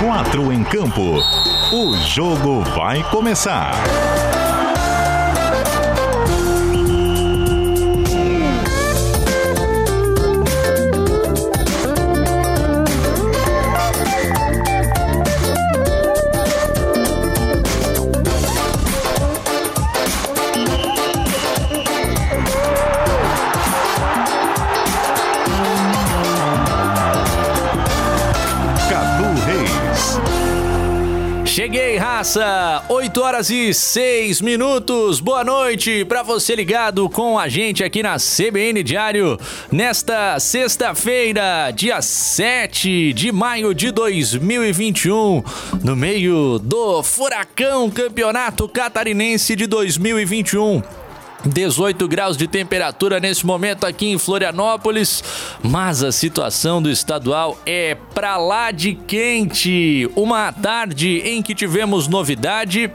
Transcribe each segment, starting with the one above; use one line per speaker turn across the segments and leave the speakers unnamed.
quatro em campo. O jogo vai começar.
Cheguei, raça! 8 horas e 6 minutos. Boa noite para você ligado com a gente aqui na CBN Diário nesta sexta-feira, dia 7 de maio de 2021, no meio do Furacão Campeonato Catarinense de 2021. 18 graus de temperatura nesse momento aqui em Florianópolis, mas a situação do estadual é pra lá de quente. Uma tarde em que tivemos novidade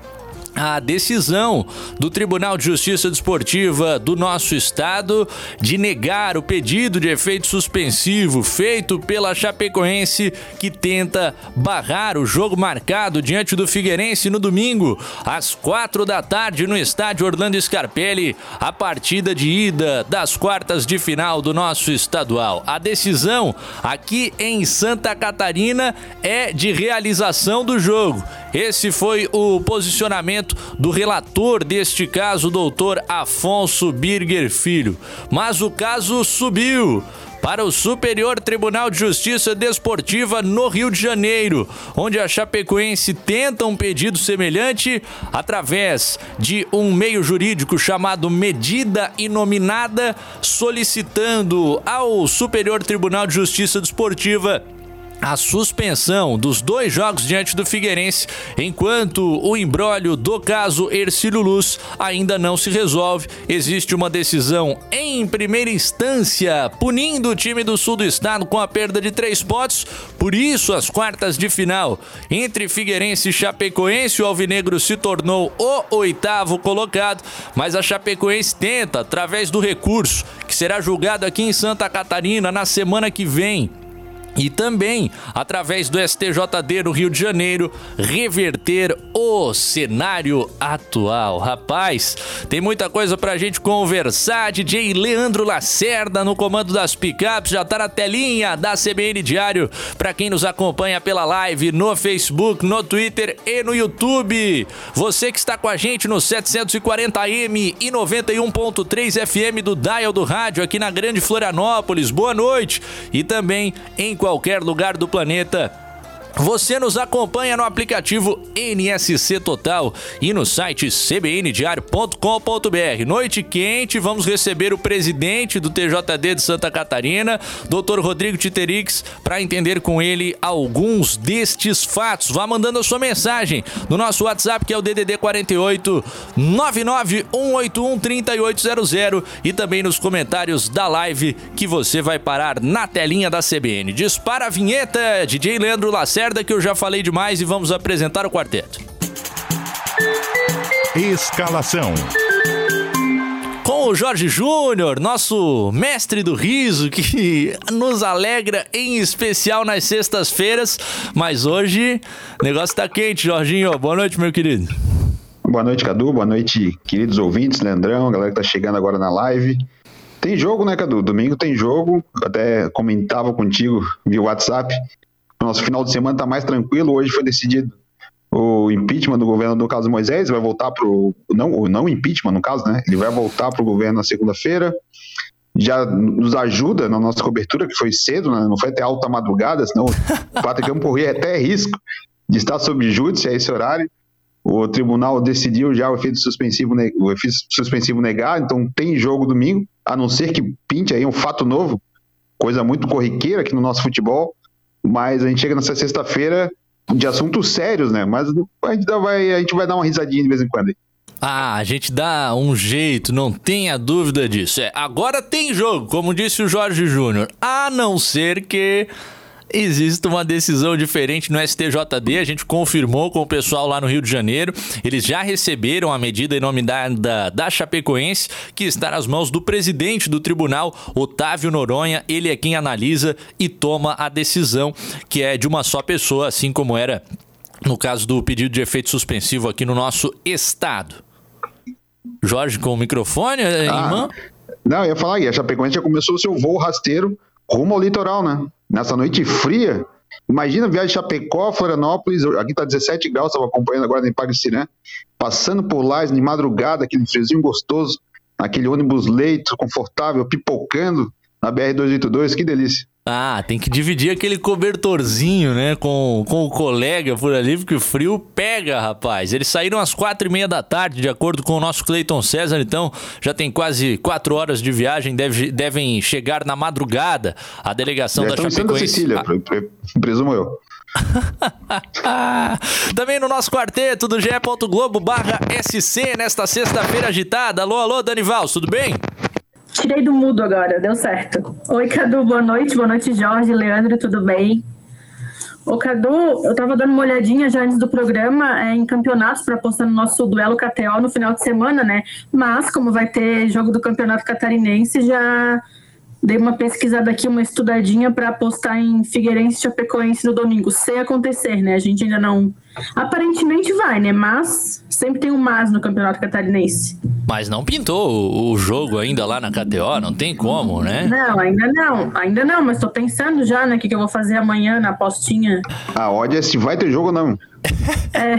a decisão do Tribunal de Justiça Desportiva do nosso estado de negar o pedido de efeito suspensivo feito pela Chapecoense que tenta barrar o jogo marcado diante do Figueirense no domingo às quatro da tarde no estádio Orlando Scarpelli, a partida de ida das quartas de final do nosso estadual. A decisão aqui em Santa Catarina é de realização do jogo. Esse foi o posicionamento do relator deste caso, doutor Afonso Birger Filho. Mas o caso subiu para o Superior Tribunal de Justiça Desportiva no Rio de Janeiro, onde a Chapecoense tenta um pedido semelhante através de um meio jurídico chamado medida inominada, solicitando ao Superior Tribunal de Justiça Desportiva a suspensão dos dois jogos diante do Figueirense, enquanto o embrólio do caso Ercílio Luz ainda não se resolve. Existe uma decisão em primeira instância punindo o time do sul do estado com a perda de três pontos. Por isso, as quartas de final entre Figueirense e Chapecoense, o Alvinegro se tornou o oitavo colocado, mas a Chapecoense tenta, através do recurso que será julgado aqui em Santa Catarina na semana que vem, e também, através do STJD no Rio de Janeiro, reverter o cenário atual. Rapaz, tem muita coisa pra gente conversar. DJ Leandro Lacerda no comando das picapes já tá na telinha da CBN Diário para quem nos acompanha pela live no Facebook, no Twitter e no YouTube. Você que está com a gente no 740M e 91.3 FM do Dial do Rádio aqui na Grande Florianópolis. Boa noite. E também em qualquer lugar do planeta você nos acompanha no aplicativo NSC Total e no site cbndiario.com.br. Noite quente, vamos receber o presidente do TJD de Santa Catarina, Dr. Rodrigo Titerix, para entender com ele alguns destes fatos. Vá mandando a sua mensagem no nosso WhatsApp, que é o DDD 48 99181 3800 e também nos comentários da live que você vai parar na telinha da CBN. Dispara a vinheta, DJ Leandro Lacerda que eu já falei demais e vamos apresentar o quarteto.
Escalação.
Com o Jorge Júnior, nosso mestre do riso, que nos alegra em especial nas sextas-feiras. Mas hoje o negócio tá quente, Jorginho. Boa noite, meu querido.
Boa noite, Cadu. Boa noite, queridos ouvintes, Leandrão, galera que tá chegando agora na live. Tem jogo, né, Cadu? Domingo tem jogo. Eu até comentava contigo via WhatsApp nosso final de semana está mais tranquilo. Hoje foi decidido o impeachment do governo do Carlos Moisés, vai voltar para o. Não, não impeachment, no caso, né? Ele vai voltar para o governo na segunda-feira. Já nos ajuda na nossa cobertura, que foi cedo, né? não foi até alta madrugada, senão o Patricão corria até risco de estar sob júdice a esse horário. O tribunal decidiu já o efeito suspensivo, o efeito suspensivo negado, então tem jogo domingo, a não ser que pinte aí um fato novo, coisa muito corriqueira aqui no nosso futebol. Mas a gente chega nessa sexta-feira de assuntos sérios, né? Mas a gente, vai, a gente vai dar uma risadinha de vez em quando.
Ah, a gente dá um jeito, não tenha dúvida disso. É, agora tem jogo, como disse o Jorge Júnior. A não ser que existe uma decisão diferente no STJD. A gente confirmou com o pessoal lá no Rio de Janeiro. Eles já receberam a medida em nome da, da, da Chapecoense, que está nas mãos do presidente do tribunal, Otávio Noronha. Ele é quem analisa e toma a decisão, que é de uma só pessoa, assim como era no caso do pedido de efeito suspensivo aqui no nosso estado. Jorge com o microfone, ah, irmã?
Não, eu ia falar, e a Chapecoense já começou o seu voo rasteiro rumo ao litoral, né? Nessa noite fria. Imagina viagem de Chapecó, Florianópolis, aqui tá 17 graus, estava acompanhando agora em Paguicirã, passando por lá de madrugada, aquele friozinho gostoso, aquele ônibus leito, confortável, pipocando na BR-282, que delícia.
Ah, tem que dividir aquele cobertorzinho, né, com, com o colega por ali, porque o frio pega, rapaz. Eles saíram às quatro e meia da tarde, de acordo com o nosso Cleiton César, então já tem quase quatro horas de viagem, deve, devem chegar na madrugada a delegação já da Chapecoense.
Sicília, ah. presumo eu.
Também no nosso quarteto do ge.globo barra SC nesta sexta-feira agitada. Alô, alô, Danival, tudo bem?
Tirei do mudo agora, deu certo. Oi, Cadu, boa noite. Boa noite, Jorge, Leandro, tudo bem? Ô, Cadu, eu tava dando uma olhadinha já antes do programa é, em campeonatos para postar no nosso duelo KTO no final de semana, né? Mas, como vai ter jogo do Campeonato Catarinense, já dei uma pesquisada aqui, uma estudadinha para apostar em Figueirense e Chapecoense no domingo, sem acontecer, né? A gente ainda não. Aparentemente vai, né? Mas sempre tem um mas no Campeonato Catarinense.
Mas não pintou o jogo ainda lá na KTO, não tem como, né?
Não, ainda não, ainda não, mas tô pensando já, né, o que, que eu vou fazer amanhã na apostinha.
A odd é se vai ter jogo ou não.
É.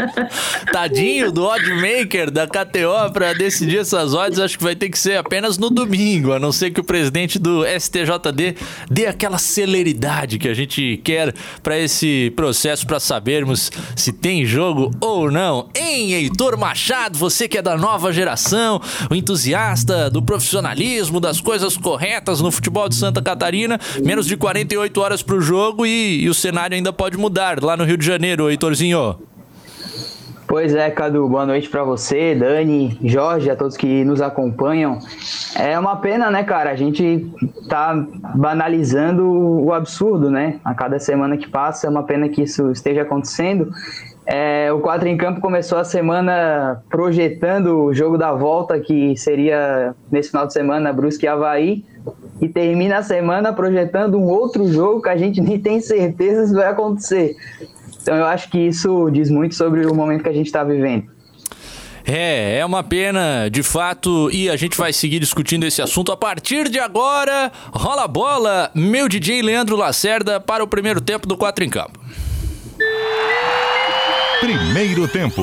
Tadinho do oddmaker da KTO para decidir essas odds, acho que vai ter que ser apenas no domingo, a não ser que o presidente do STJD dê aquela celeridade que a gente quer para esse processo para sabermos se tem jogo ou não. Em Heitor Machado, você que é da nova geração, o entusiasta do profissionalismo, das coisas corretas no futebol de Santa Catarina, menos de 48 horas para o jogo e, e o cenário ainda pode mudar lá no Rio de Janeiro Heitorzinho?
Pois é, Cadu, boa noite para você, Dani, Jorge, a todos que nos acompanham. É uma pena, né, cara? A gente tá banalizando o absurdo, né? A cada semana que passa, é uma pena que isso esteja acontecendo. É, o 4 em Campo começou a semana projetando o jogo da volta, que seria nesse final de semana Brusque e Havaí, e termina a semana projetando um outro jogo que a gente nem tem certeza se vai acontecer. Então eu acho que isso diz muito sobre o momento que a gente está vivendo.
É, é uma pena, de fato, e a gente vai seguir discutindo esse assunto a partir de agora. Rola a bola, meu DJ Leandro Lacerda para o primeiro tempo do 4 em Campo.
Primeiro tempo.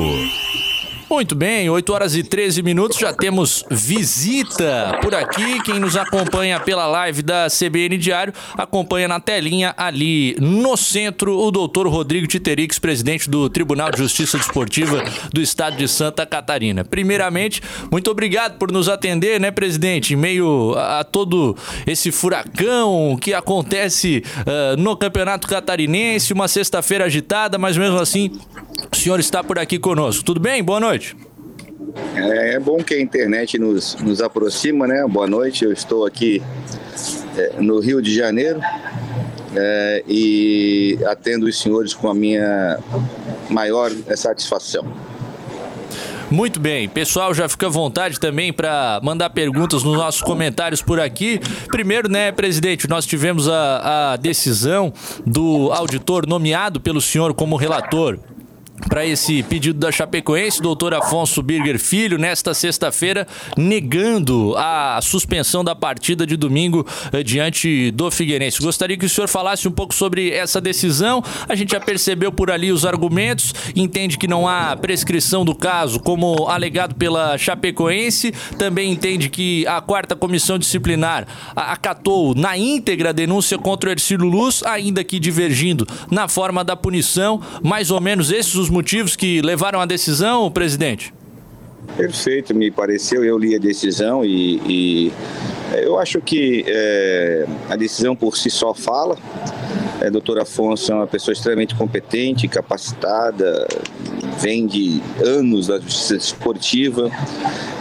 Muito bem, 8 horas e 13 minutos, já temos visita por aqui. Quem nos acompanha pela live da CBN Diário, acompanha na telinha ali no centro o doutor Rodrigo Titerix, presidente do Tribunal de Justiça Desportiva do Estado de Santa Catarina. Primeiramente, muito obrigado por nos atender, né, presidente, em meio a, todo esse furacão que acontece uh, no Campeonato Catarinense, uma sexta-feira agitada, mas mesmo assim, o senhor está por aqui conosco. Tudo bem? Boa noite.
É, é, bom que a internet nos, nos aproxima, né? Boa noite, eu estou aqui é, no Rio de Janeiro é, e atendo os senhores com a minha maior satisfação.
Muito bem, pessoal, já fica à vontade também para mandar perguntas nos nossos comentários por aqui. Primeiro, né, presidente, nós tivemos a, a decisão do auditor nomeado pelo senhor como relator para esse pedido da Chapecoense, doutor Afonso Birger Filho, nesta sexta-feira, negando a suspensão da partida de domingo eh, diante do Figueirense. Gostaria que o senhor falasse um pouco sobre essa decisão. A gente já percebeu por ali os argumentos, entende que não há prescrição do caso, como alegado pela Chapecoense, também entende que a quarta comissão disciplinar acatou na íntegra a denúncia contra o Ercílio Luz, ainda que divergindo na forma da punição, mais ou menos esses os motivos que levaram à decisão, presidente?
Perfeito, me pareceu. Eu li a decisão e, e é, eu acho que é, a decisão por si só fala. É, doutor Afonso é uma pessoa extremamente competente, capacitada, vem de anos da justiça esportiva.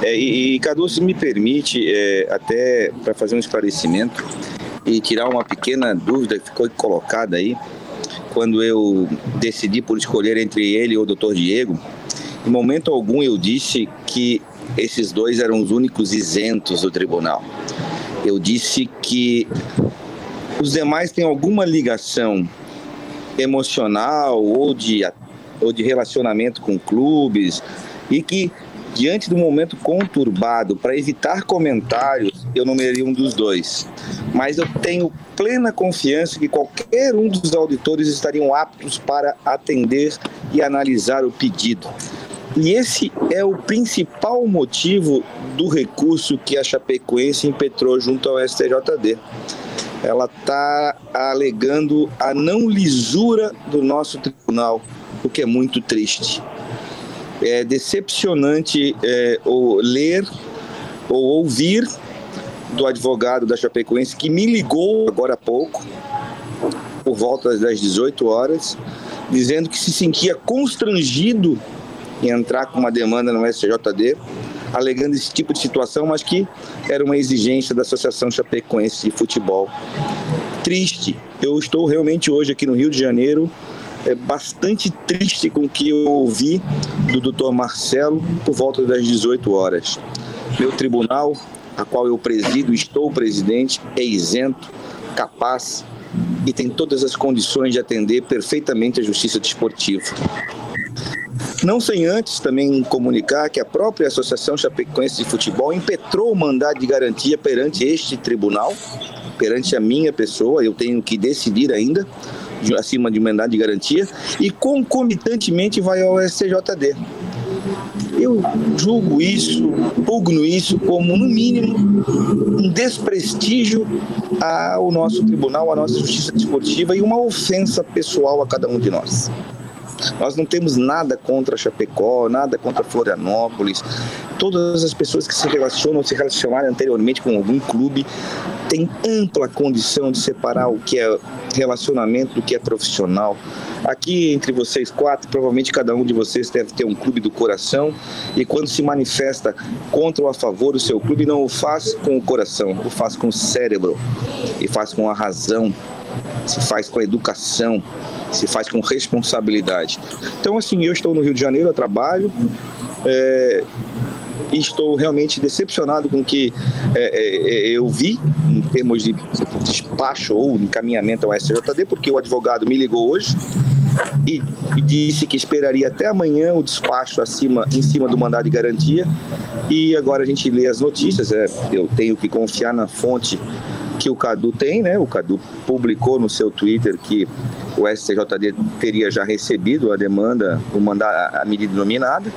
É, e, e Cadu, se me permite, é, até para fazer um esclarecimento, e tirar uma pequena dúvida que ficou colocada aí, quando eu decidi por escolher entre ele e o Dr. Diego, em momento algum eu disse que esses dois eram os únicos isentos do tribunal. Eu disse que os demais têm alguma ligação emocional ou de, ou de relacionamento com clubes e que diante do momento conturbado, para evitar comentários, eu nomearia um dos dois. Mas eu tenho plena confiança que qualquer um dos auditores estariam aptos para atender e analisar o pedido. E esse é o principal motivo do recurso que a Chapecoense impetrou junto ao STJD. Ela está alegando a não lisura do nosso tribunal, o que é muito triste. É decepcionante é, ou ler ou ouvir do advogado da Chapecoense que me ligou agora há pouco, por volta das 18 horas, dizendo que se sentia constrangido em entrar com uma demanda no STJD, alegando esse tipo de situação, mas que era uma exigência da Associação Chapecoense de Futebol. Triste. Eu estou realmente hoje aqui no Rio de Janeiro é bastante triste com o que eu ouvi do doutor Marcelo por volta das 18 horas. Meu tribunal, a qual eu presido, estou presidente, é isento, capaz e tem todas as condições de atender perfeitamente a justiça desportiva. Não sem antes também comunicar que a própria Associação Chapecoense de Futebol impetrou o mandado de garantia perante este tribunal, perante a minha pessoa, eu tenho que decidir ainda, acima de um mandado de garantia, e concomitantemente vai ao STJD. Eu julgo isso, pugno isso como, no mínimo, um desprestígio ao nosso tribunal, à nossa justiça desportiva e uma ofensa pessoal a cada um de nós. Nós não temos nada contra Chapecó, nada contra Florianópolis. Todas as pessoas que se relacionam, se relacionaram anteriormente com algum clube, têm ampla condição de separar o que é relacionamento do que é profissional. Aqui entre vocês quatro, provavelmente cada um de vocês deve ter um clube do coração e quando se manifesta contra ou a favor do seu clube, não o faz com o coração, o faz com o cérebro e faz com a razão, se faz com a educação, se faz com responsabilidade. Então, assim, eu estou no Rio de Janeiro, eu trabalho, é, estou realmente decepcionado com o que é, é, eu vi em termos de despacho ou encaminhamento ao SJD, porque o advogado me ligou hoje e, e, disse que esperaria até amanhã o despacho acima, em cima do mandado de garantia. E agora a gente lê as notícias, é, eu tenho que confiar na fonte que o Cadu tem, né? O Cadu publicou no seu Twitter que o STJD teria já recebido a demanda, o mandar a medida nominada,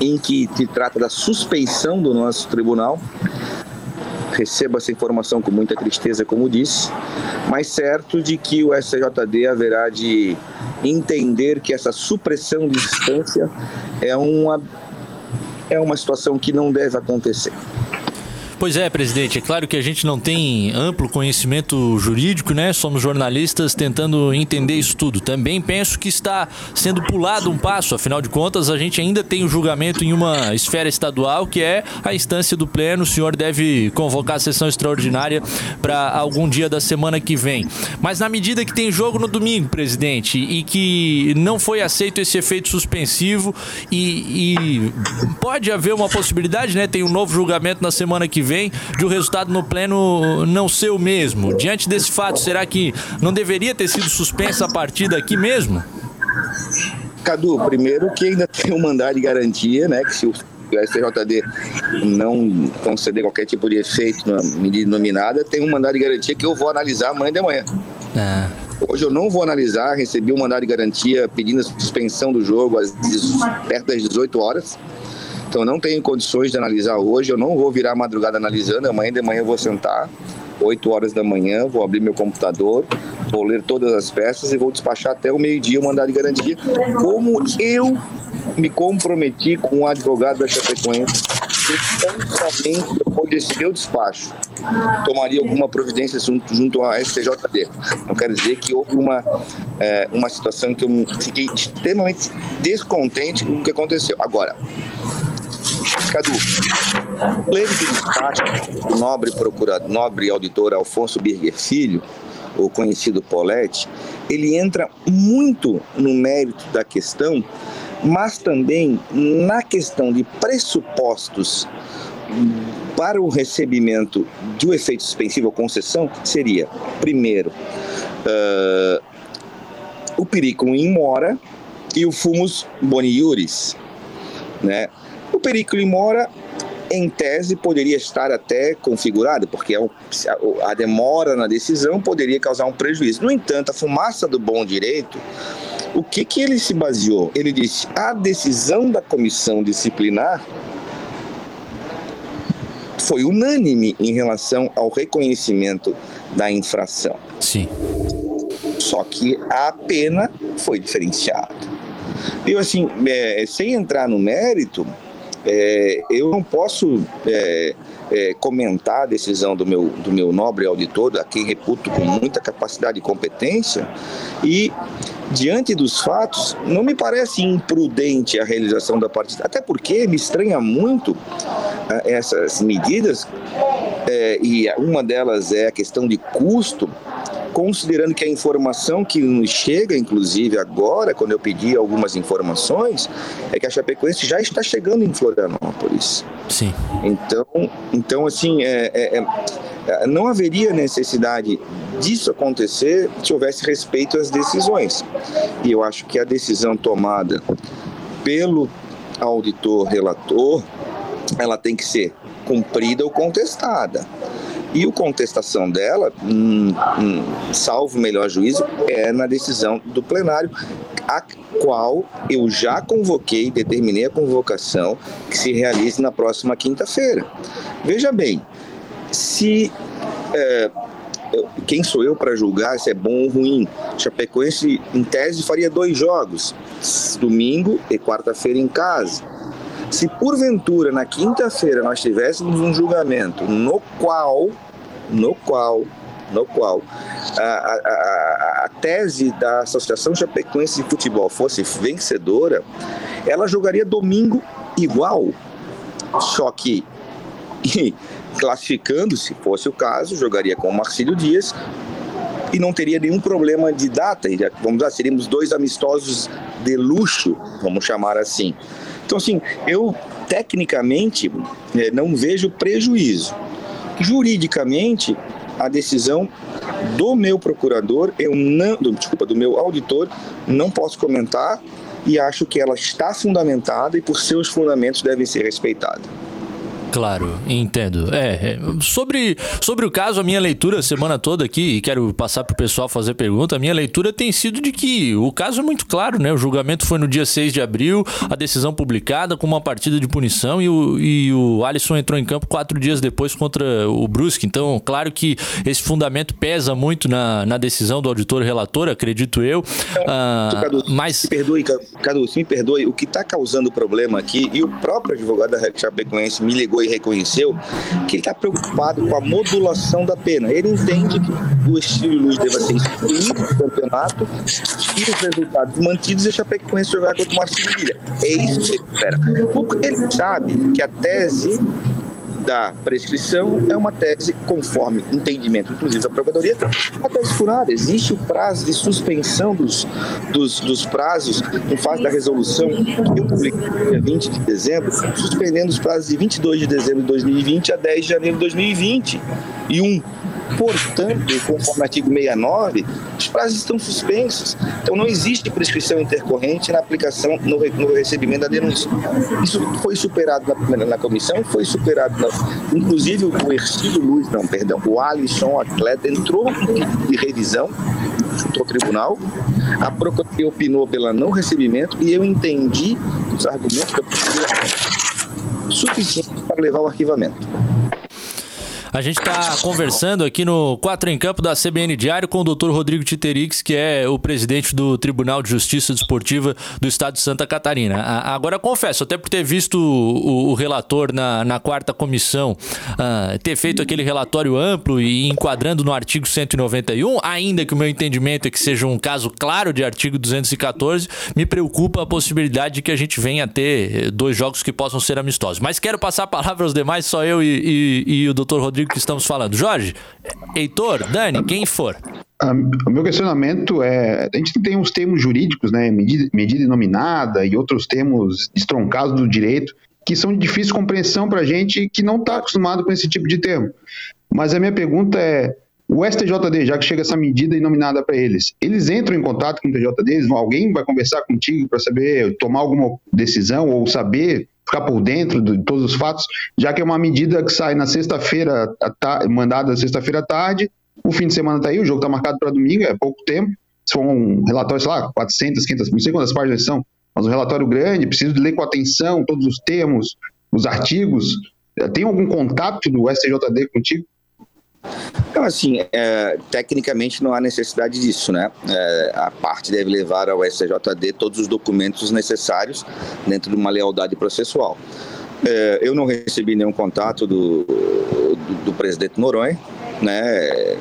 em que se trata da suspeição do nosso tribunal. Recebo essa informação com muita tristeza, como disse, mas certo de que o STJD haverá de entender que essa supressão de instância é uma, é uma situação que não deve acontecer.
Pois é, presidente. É claro que a gente não tem amplo conhecimento jurídico, né? Somos jornalistas tentando entender isso tudo. Também penso que está sendo pulado um passo. Afinal de contas, a gente ainda tem o um julgamento em uma esfera estadual, que é a instância do pleno. O senhor deve convocar a sessão extraordinária para algum dia da semana que vem. Mas na medida que tem jogo no domingo, presidente, e que não foi aceito esse efeito suspensivo e, e pode haver uma possibilidade, né? Tem um novo julgamento na semana que vem de o um resultado no pleno não ser o mesmo. Diante desse fato, será que não deveria ter sido suspensa a partida aqui mesmo?
Cadu, primeiro que ainda tem um mandado de garantia, né? Que se o STJD não conceder qualquer tipo de efeito na medida nominada, tem um mandado de garantia que eu vou analisar amanhã de manhã. É. Hoje eu não vou analisar, recebi um mandado de garantia pedindo a suspensão do jogo às, perto das 18 horas. Então não tenho condições de analisar hoje, eu não vou virar a madrugada analisando, amanhã de manhã eu vou sentar, 8 horas da manhã, vou abrir meu computador, vou ler todas as peças e vou despachar até o meio-dia o mandado de garantia, como eu me comprometi com o advogado da Chapecoense somente depois desse meu despacho tomaria alguma providência junto, junto à STJD. Não quero dizer que houve uma, é, uma situação que eu fiquei extremamente descontente com o que aconteceu. Agora, Cadu, do do nobre procurador, nobre auditor Alfonso Birger Filho, o conhecido Paulette, ele entra muito no mérito da questão, mas também na questão de pressupostos para o recebimento um efeito suspensivo ou concessão seria, primeiro, uh, o periculum in mora e o fumus boniuris. Né? In mora, em tese, poderia estar até configurado, porque é a demora na decisão poderia causar um prejuízo. No entanto, a fumaça do bom direito o que, que ele se baseou? Ele disse: a decisão da comissão disciplinar foi unânime em relação ao reconhecimento da infração.
Sim.
Só que a pena foi diferenciada. Eu, assim, é, sem entrar no mérito, é, eu não posso é, é, comentar a decisão do meu, do meu nobre auditor, a quem reputo com muita capacidade e competência, e diante dos fatos, não me parece imprudente a realização da partida, até porque me estranha muito ah, essas medidas, é, e uma delas é a questão de custo, considerando que a informação que nos chega, inclusive agora, quando eu pedi algumas informações, é que a Chapecoense já está chegando em Florianópolis.
Sim.
Então, então assim, é, é, é, não haveria necessidade disso acontecer se houvesse respeito às decisões. E eu acho que a decisão tomada pelo auditor relator, ela tem que ser cumprida ou contestada. E a contestação dela, hum, hum, salvo melhor juízo, é na decisão do plenário, a qual eu já convoquei, determinei a convocação que se realize na próxima quinta-feira. Veja bem, se é, quem sou eu para julgar se é bom ou ruim? Chapecoense, em tese, faria dois jogos, domingo e quarta-feira em casa. Se porventura na quinta-feira nós tivéssemos um julgamento no qual, no qual, no qual a, a, a, tese da Associação Chapecoense de Futebol fosse vencedora, ela jogaria domingo igual. Só que classificando, se fosse o caso, jogaria com o Marcílio Dias e não teria nenhum problema de data. Vamos dizer, seríamos dois amistosos de luxo, vamos chamar assim. Então, assim, eu tecnicamente é, não vejo prejuízo. Juridicamente, a decisão do meu procurador, eu não, do, desculpa, do meu auditor, não posso comentar e acho que ela está fundamentada e por seus fundamentos devem ser respeitadas.
Claro, entendo. É, é, sobre, sobre o caso, a minha leitura a semana toda aqui, e quero passar para o pessoal fazer pergunta, a minha leitura tem sido de que o caso é muito claro, né? O julgamento foi no dia 6 de abril, a decisão publicada com uma partida de punição e o, e o Alisson entrou em campo quatro dias depois contra o Brusque. Então, claro que esse fundamento pesa muito na, na decisão do auditor relator, acredito eu.
Ah, Cadu, mas... me perdoe, Cadu, me perdoe, o que está causando problema aqui, e o próprio advogado da Chapecoense me ligou e reconheceu que ele está preocupado com a modulação da pena. Ele entende que o estilo Luz deva ser excluído do campeonato e os resultados mantidos e a Chapecoense jogar contra o Marcelo Ilha. É isso que ele espera. Porque ele sabe que a tese da prescrição é uma tese conforme entendimento, inclusive da Procuradoria, a tese furada. Existe o prazo de suspensão dos, dos, dos prazos em fase da resolução que eu publiquei dia 20 de dezembro, suspendendo os prazos de 22 de dezembro de 2020 a 10 de janeiro de 2020. Portanto, conforme o artigo 69, os prazos estão suspensos. Então, não existe prescrição intercorrente na aplicação, no, no recebimento da denúncia. Isso foi superado na, na comissão, foi superado, na, inclusive o Ercílio Luz, não, perdão, o Alisson, atleta, entrou de revisão ao tribunal, a Procuradoria opinou pela não recebimento e eu entendi os argumentos da Procuradoria suficientes para levar o arquivamento.
A gente está conversando aqui no Quatro em Campo da CBN Diário com o doutor Rodrigo Titerix, que é o presidente do Tribunal de Justiça Desportiva do Estado de Santa Catarina. Agora, confesso, até por ter visto o, o relator na, na quarta comissão uh, ter feito aquele relatório amplo e enquadrando no artigo 191, ainda que o meu entendimento é que seja um caso claro de artigo 214, me preocupa a possibilidade de que a gente venha a ter dois jogos que possam ser amistosos. Mas quero passar a palavra aos demais, só eu e, e, e o doutor Rodrigo que estamos falando. Jorge, Heitor, Dani, quem for.
o meu questionamento é: a gente tem uns termos jurídicos, né? Medida, medida e outros termos estroncados do direito, que são de difícil compreensão para a gente que não está acostumado com esse tipo de termo. Mas a minha pergunta é: o STJD, já que chega essa medida inominada para eles, eles entram em contato com o TJD? Alguém vai conversar contigo para saber, tomar alguma decisão ou saber ficar por dentro de todos os fatos, já que é uma medida que sai na sexta-feira, mandada sexta-feira à tarde, o fim de semana está aí, o jogo está marcado para domingo, é pouco tempo, se for um relatório, sei lá, 400, 500, não sei quantas páginas são, mas um relatório grande, preciso ler com atenção todos os termos, os artigos, tem algum contato do STJD contigo?
Então, assim, é, tecnicamente não há necessidade disso, né? É, a parte deve levar ao STJD todos os documentos necessários dentro de uma lealdade processual. É, eu não recebi nenhum contato do, do, do presidente Noronha, né?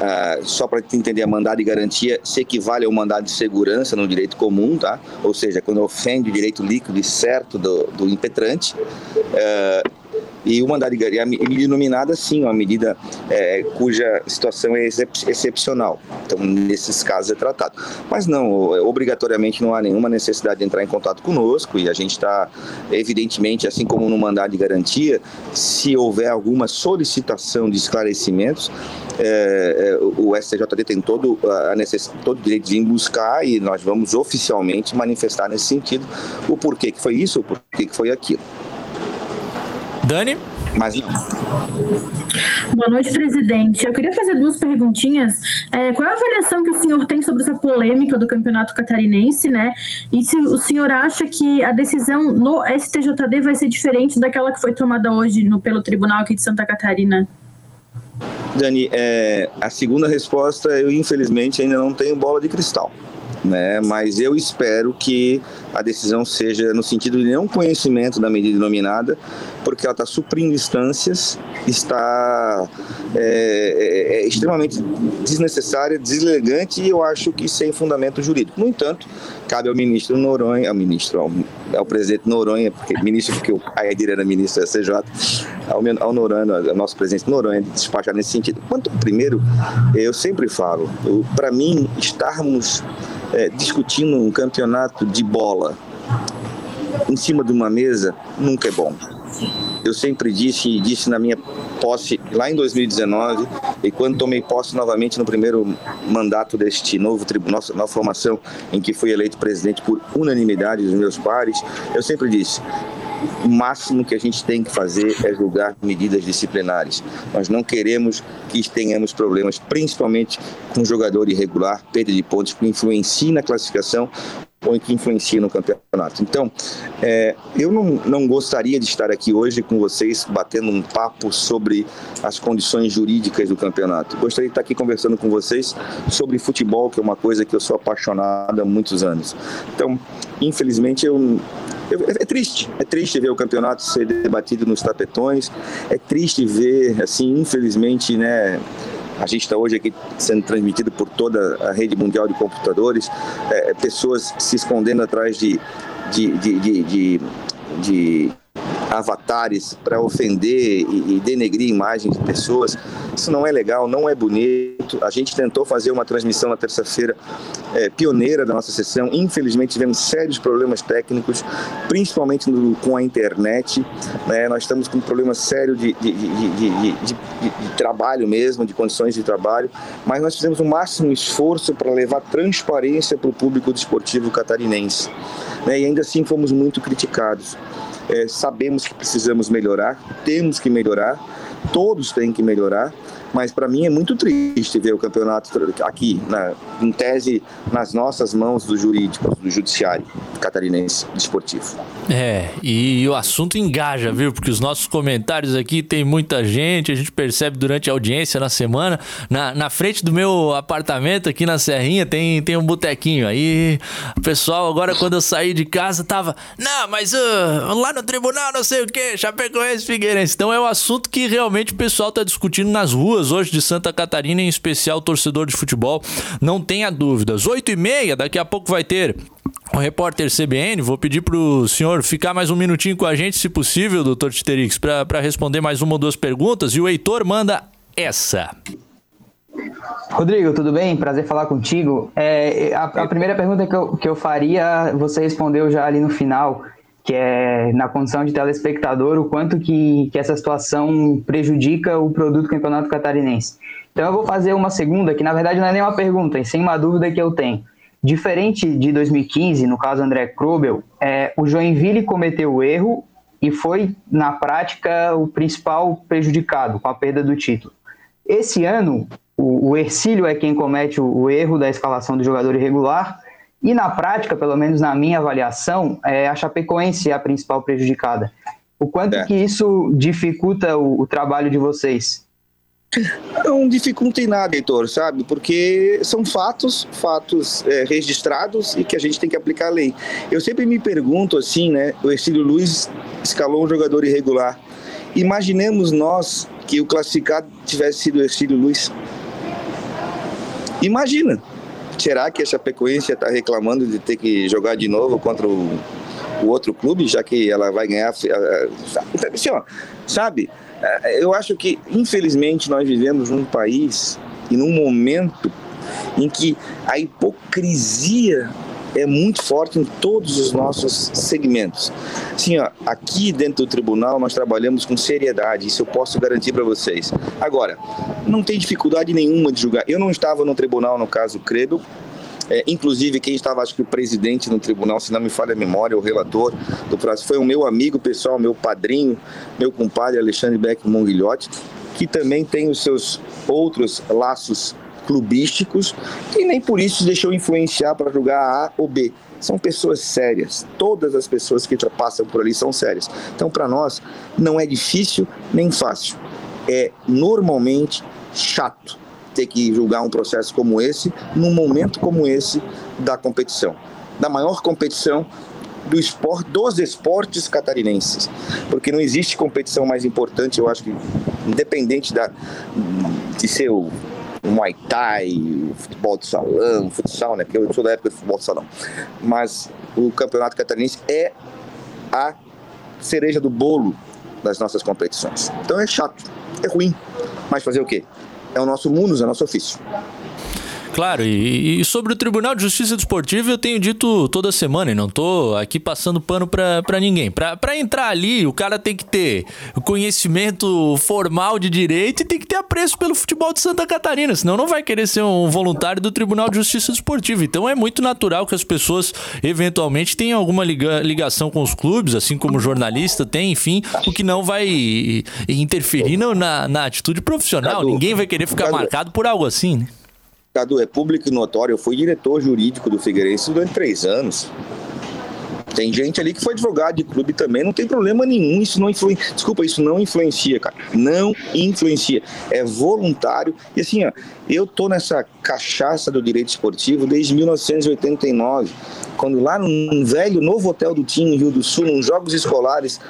Uh, só para entender, a mandado de garantia se equivale ao mandado de segurança no direito comum, tá? Ou seja, quando ofende o direito líquido e certo do, do impetrante. Uh, e o mandado de garantia, a medida nominada, sim, uma medida é, cuja situação é excep excepcional. Então, nesses casos é tratado. Mas não, obrigatoriamente não há nenhuma necessidade de entrar em contato conosco e a gente está, evidentemente, assim como no mandado de garantia, se houver alguma solicitação de esclarecimentos, é, é, o STJD tem todo, a necess... todo o direito de ir buscar e nós vamos oficialmente manifestar nesse sentido o porquê que foi isso, o porquê que foi aquilo.
Dani?
Mas não.
Boa noite, presidente. Eu queria fazer duas perguntinhas. É, qual é a avaliação que o senhor tem sobre essa polêmica do campeonato catarinense, né? E se o senhor acha que a decisão no STJD vai ser diferente daquela que foi tomada hoje no, pelo tribunal aqui de Santa Catarina?
Dani, é, a segunda resposta, eu infelizmente ainda não tenho bola de cristal né? Mas eu espero que a decisão seja no sentido de não conhecimento da medida denominada, porque ela está suprindo instâncias, está é, é, é, extremamente desnecessária, deselegante e eu acho que sem fundamento jurídico. No entanto, cabe ao ministro Noronha, ao ministro, ao, ao presidente Noronha, porque ministro, porque o Aedir era ministro da CJ, ao, ao Noronha, ao nosso presidente Noronha, de despachar nesse sentido. Quanto primeiro, eu sempre falo, para mim, estarmos é, discutindo um campeonato de bola em cima de uma mesa nunca é bom. Eu sempre disse e disse na minha posse lá em 2019 e quando tomei posse novamente no primeiro mandato deste novo tribunal, nova formação em que fui eleito presidente por unanimidade dos meus pares, eu sempre disse: o máximo que a gente tem que fazer é julgar medidas disciplinares. Nós não queremos que tenhamos problemas, principalmente com jogador irregular, perda de pontos, que influencie na classificação ou que influencia no campeonato. Então, é, eu não, não gostaria de estar aqui hoje com vocês batendo um papo sobre as condições jurídicas do campeonato. Gostaria de estar aqui conversando com vocês sobre futebol, que é uma coisa que eu sou apaixonado há muitos anos. Então, infelizmente, eu é, é triste, é triste ver o campeonato ser debatido nos tapetões, é triste ver, assim, infelizmente, né, a gente está hoje aqui sendo transmitido por toda a rede mundial de computadores, é, pessoas se escondendo atrás de, de, de, de, de avatares para ofender e, e denegrir imagens de pessoas. Isso não é legal, não é bonito. A gente tentou fazer uma transmissão na terça-feira é, pioneira da nossa sessão. Infelizmente tivemos sérios problemas técnicos, principalmente no, com a internet. Né? Nós estamos com um problema sério de, de, de, de, trabalho mesmo, de condições de trabalho, mas nós fizemos o máximo esforço para levar transparência para o público desportivo catarinense. Né? E ainda assim fomos muito criticados. É, sabemos que precisamos melhorar, temos que melhorar, todos têm que melhorar, mas para mim é muito triste ver o campeonato aqui, na, em tese, nas nossas mãos do jurídico, do judiciário catarinense desportivo.
É, e o assunto engaja, viu? Porque os nossos comentários aqui tem muita gente, a gente percebe durante a audiência na semana. Na, na frente do meu apartamento aqui na Serrinha tem, tem um botequinho. Aí pessoal, agora quando eu saí de casa, tava. Não, mas uh, lá no tribunal não sei o que, Chapecoense Figueirense. Então é um assunto que realmente o pessoal tá discutindo nas ruas hoje de Santa Catarina, em especial torcedor de futebol. Não tenha dúvidas. 8 e meia, daqui a pouco vai ter o repórter CBN, vou pedir para o senhor ficar mais um minutinho com a gente, se possível, doutor Titerix, para responder mais uma ou duas perguntas. E o Heitor manda essa.
Rodrigo, tudo bem? Prazer falar contigo. É, a, a, primeira pergunta que eu, que eu faria, você respondeu já ali no final, que é na condição de telespectador, o quanto que, que essa situação prejudica o produto campeonato catarinense. Então eu vou fazer uma segunda, que na verdade não é nem uma pergunta, e sem uma dúvida que eu tenho. Diferente de 2015, no caso André Krobel, é, o Joinville cometeu o erro e foi, na prática, o principal prejudicado com a perda do título. Esse ano, o, o Ercílio é quem comete o, o, erro da escalação do jogador irregular e, na prática, pelo menos na minha avaliação, é a Chapecoense é a principal prejudicada. O quanto é. que isso dificulta o, o trabalho de vocês?
Não dificulta em nada, Heitor, sabe? Porque são fatos, fatos é, registrados e que a gente tem que aplicar a lei. Eu sempre me pergunto assim, né? O Ercílio Luiz escalou um jogador irregular. Imaginemos nós que o classificado tivesse sido o Ercílio Luiz. Imagina. Será que a Chapecoense está reclamando de ter que jogar de novo contra o, o outro clube, já que ela vai ganhar? Assim, ó, sabe? É, eu acho que, infelizmente, nós vivemos num país e num momento em que a hipocrisia é muito forte em todos os nossos segmentos. Sim, ó, aqui dentro do tribunal nós trabalhamos com seriedade, isso eu posso garantir para vocês. Agora, não tem dificuldade nenhuma de julgar. Eu não estava no tribunal no caso Credo, é, inclusive, quem estava, acho que o presidente no tribunal, se não me falha a memória, o relator do processo, foi o meu amigo pessoal, meu padrinho, meu compadre Alexandre Beck Monguilhotti, que também tem os seus outros laços clubísticos e nem por isso deixou influenciar para jogar A ou B. São pessoas sérias. Todas as pessoas que passam por ali são sérias. Então, para nós, não é difícil nem fácil. É normalmente chato ter que julgar um processo como esse, num momento como esse da competição, da maior competição do esporte, dos esportes catarinenses, porque não existe competição mais importante, eu acho que independente da, de ser o Muay Thai, o futebol de salão, o futsal, né? Porque eu sou da época do futebol de salão. Mas o campeonato catarinense é a cereja do bolo das nossas competições. Então é chato, é ruim. Mas fazer o quê? é o nosso mundo, é o nosso ofício.
Claro, e, e, sobre o Tribunal de Justiça Desportiva eu tenho dito toda semana e não tô aqui passando pano para ninguém. Para entrar ali, o cara tem que ter conhecimento formal de direito e tem que ter apreço pelo futebol de Santa Catarina, senão não vai querer ser um voluntário do Tribunal de Justiça Desportiva. Então é muito natural que as pessoas eventualmente tenham alguma liga, ligação com os clubes, assim como o jornalista tem, enfim, o que não vai interferir na, na atitude profissional. Ninguém vai querer ficar marcado por algo assim, né?
É público e notório. Eu fui diretor jurídico do Figueirense durante três anos. Tem gente ali que foi advogado de clube também, não tem problema nenhum. Isso não influencia. Desculpa, isso não influencia, cara. Não influencia. É voluntário. E assim, ó, eu tô nessa cachaça do direito esportivo desde 1989, quando lá no velho novo hotel do Tim, Rio do Sul, nos Jogos Escolares,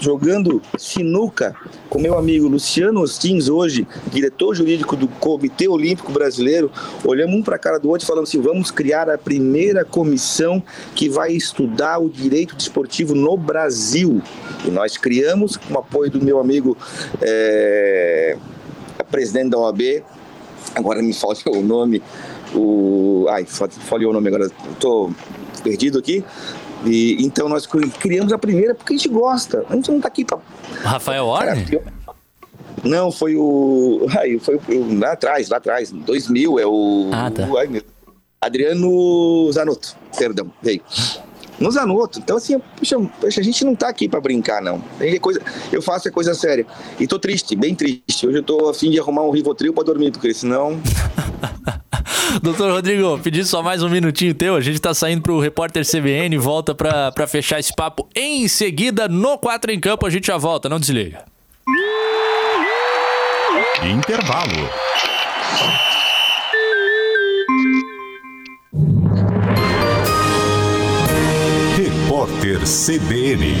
jogando sinuca com meu amigo Luciano Ostins, hoje diretor jurídico do Comitê Olímpico Brasileiro, olhamos um para a cara do outro e falamos assim: vamos criar a primeira comissão que vai estudar o direito desportivo no Brasil. E nós criamos, com o apoio do meu amigo é, presidente da OAB, agora me falta o nome, o. Ai, falhou o nome agora, estou perdido aqui. E, então nós criamos a primeira porque a gente gosta. A gente não está aqui para.
Rafael Orne?
Não, foi o. Ai, foi o, lá atrás, lá atrás, 2000, é o.
Ah, tá.
Ai, Adriano Zanotto, perdão, veio. no Zanotto. Então, assim, puxa, puxa a gente não tá aqui para brincar, não. É coisa, eu faço é coisa séria. E tô triste, bem triste. Hoje eu tô afim de arrumar um Rivotril para dormir, porque senão.
Doutor Rodrigo, pedi só mais um minutinho teu. A gente tá saindo pro repórter CBN, volta pra, pra fechar esse papo em seguida no 4 em Campo. A gente já volta, não desliga.
Intervalo. Repórter CBN.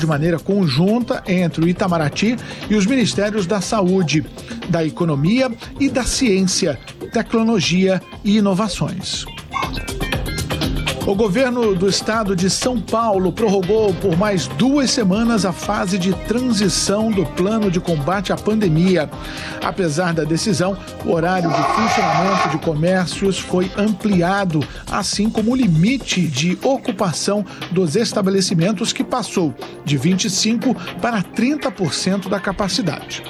De maneira conjunta entre o Itamaraty e os Ministérios da Saúde, da Economia e da Ciência, Tecnologia e Inovações. O governo do estado de São Paulo prorrogou por mais duas semanas a fase de transição do plano de combate à pandemia. Apesar da decisão, o horário de funcionamento de comércios foi ampliado, assim como o limite de ocupação dos estabelecimentos, que passou de 25% para 30% da capacidade.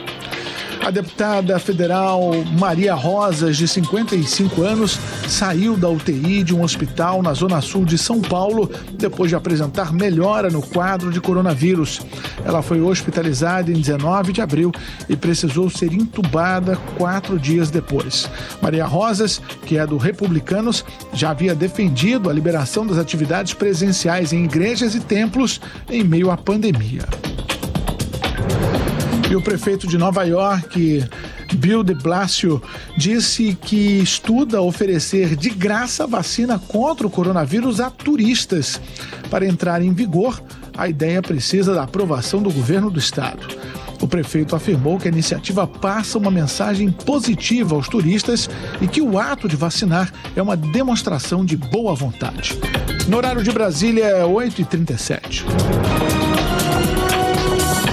A deputada federal Maria Rosas, de 55 anos, saiu da UTI de um hospital na zona sul de São Paulo depois de apresentar melhora no quadro de coronavírus. Ela foi hospitalizada em 19 de abril e precisou ser entubada quatro dias depois. Maria Rosas, que é do Republicanos, já havia defendido a liberação das atividades presenciais em igrejas e templos em meio à pandemia. E o prefeito de Nova York, Bill de Blasio, disse que estuda oferecer de graça vacina contra o coronavírus a turistas. Para entrar em vigor, a ideia precisa da aprovação do governo do estado. O prefeito afirmou que a iniciativa passa uma mensagem positiva aos turistas e que o ato de vacinar é uma demonstração de boa vontade. No horário de Brasília, é 8h37.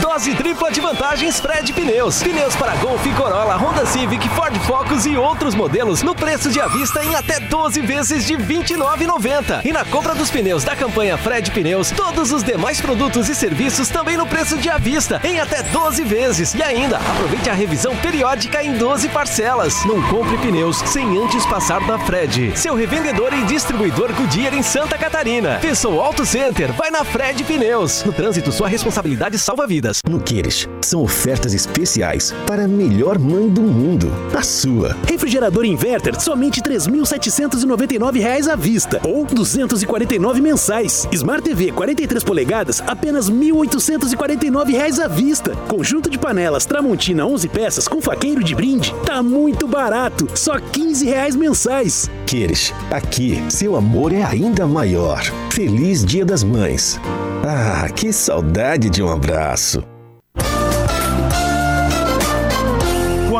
Dose tripla de vantagens Fred Pneus. Pneus para Golf, Corolla, Honda Civic, Ford Focus e outros modelos no preço de avista em até 12 vezes de R$ 29,90. E na compra dos pneus da campanha Fred Pneus, todos os demais produtos e serviços também no preço de avista em até 12 vezes. E ainda, aproveite a revisão periódica em 12 parcelas. Não compre pneus sem antes passar da Fred. Seu revendedor e distribuidor Goodyear em Santa Catarina. Pensou Auto Center? Vai na Fred Pneus. No trânsito, sua responsabilidade salva vidas.
No Queires, são ofertas especiais para a melhor mãe do mundo, a sua.
Refrigerador inverter, somente R$ 3.799 à vista ou 249 mensais. Smart TV 43 polegadas, apenas R$ 1.849 à vista. Conjunto de panelas Tramontina 11 peças com faqueiro de brinde, tá muito barato, só 15 reais mensais.
Queires, aqui seu amor é ainda maior. Feliz Dia das Mães. Ah, que saudade de um abraço.